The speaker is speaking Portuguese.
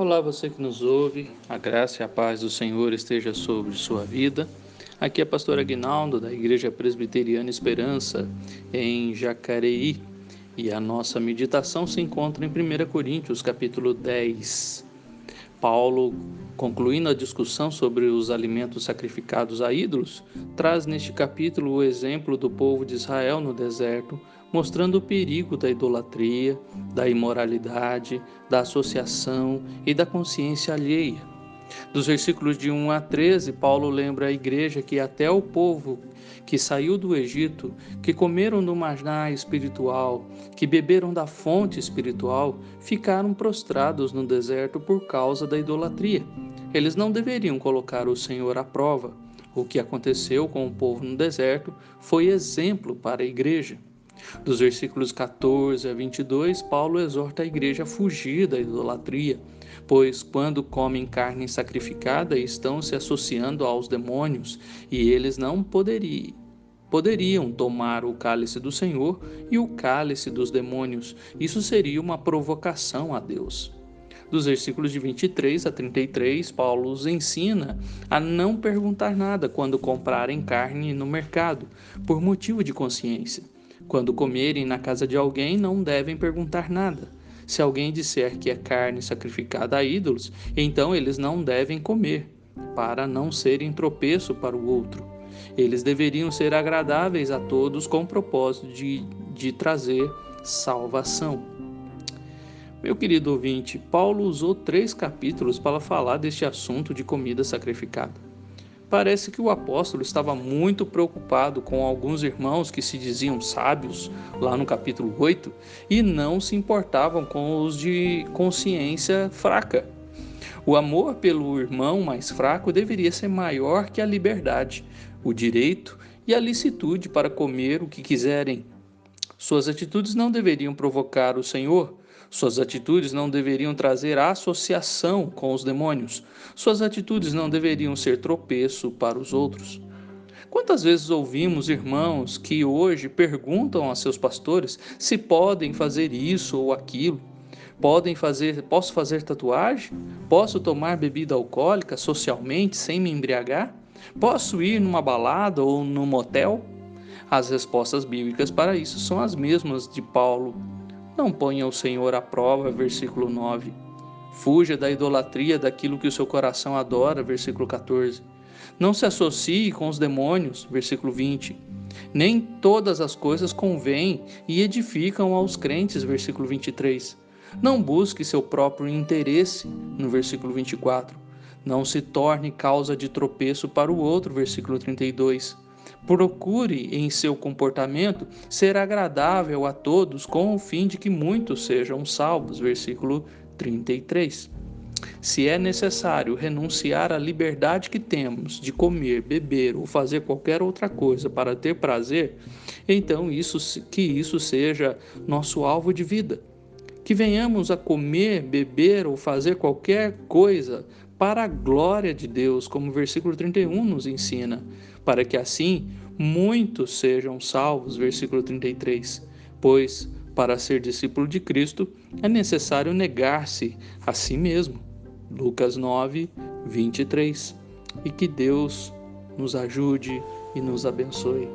Olá, você que nos ouve, a graça e a paz do Senhor esteja sobre sua vida. Aqui é a pastora Aguinaldo, da Igreja Presbiteriana Esperança, em Jacareí, e a nossa meditação se encontra em 1 Coríntios, capítulo 10. Paulo, concluindo a discussão sobre os alimentos sacrificados a ídolos, traz neste capítulo o exemplo do povo de Israel no deserto, mostrando o perigo da idolatria, da imoralidade, da associação e da consciência alheia. Dos versículos de 1 a 13, Paulo lembra a igreja que até o povo que saiu do Egito, que comeram do maná espiritual, que beberam da fonte espiritual, ficaram prostrados no deserto por causa da idolatria. Eles não deveriam colocar o Senhor à prova. O que aconteceu com o povo no deserto foi exemplo para a igreja. Dos versículos 14 a 22, Paulo exorta a igreja a fugir da idolatria, pois quando comem carne sacrificada estão se associando aos demônios, e eles não poderiam poderiam tomar o cálice do Senhor e o cálice dos demônios. Isso seria uma provocação a Deus. Dos versículos de 23 a 33, Paulo os ensina a não perguntar nada quando comprarem carne no mercado, por motivo de consciência. Quando comerem na casa de alguém, não devem perguntar nada. Se alguém disser que é carne sacrificada a ídolos, então eles não devem comer, para não serem tropeço para o outro. Eles deveriam ser agradáveis a todos com o propósito de, de trazer salvação. Meu querido ouvinte, Paulo usou três capítulos para falar deste assunto de comida sacrificada. Parece que o apóstolo estava muito preocupado com alguns irmãos que se diziam sábios, lá no capítulo 8, e não se importavam com os de consciência fraca. O amor pelo irmão mais fraco deveria ser maior que a liberdade, o direito e a licitude para comer o que quiserem. Suas atitudes não deveriam provocar o Senhor, suas atitudes não deveriam trazer associação com os demônios. Suas atitudes não deveriam ser tropeço para os outros. Quantas vezes ouvimos irmãos que hoje perguntam a seus pastores se podem fazer isso ou aquilo? Podem fazer, posso fazer tatuagem? Posso tomar bebida alcoólica socialmente sem me embriagar? Posso ir numa balada ou num motel? As respostas bíblicas para isso são as mesmas de Paulo não ponha o Senhor à prova, versículo 9. Fuja da idolatria daquilo que o seu coração adora, versículo 14. Não se associe com os demônios, versículo 20. Nem todas as coisas convêm e edificam aos crentes, versículo 23. Não busque seu próprio interesse, no versículo 24. Não se torne causa de tropeço para o outro, versículo 32. Procure em seu comportamento ser agradável a todos, com o fim de que muitos sejam salvos. Versículo 33. Se é necessário renunciar à liberdade que temos de comer, beber ou fazer qualquer outra coisa para ter prazer, então isso que isso seja nosso alvo de vida. Que venhamos a comer, beber ou fazer qualquer coisa para a glória de Deus, como o versículo 31 nos ensina, para que assim muitos sejam salvos, versículo 33. Pois, para ser discípulo de Cristo, é necessário negar-se a si mesmo. Lucas 9, 23. E que Deus nos ajude e nos abençoe.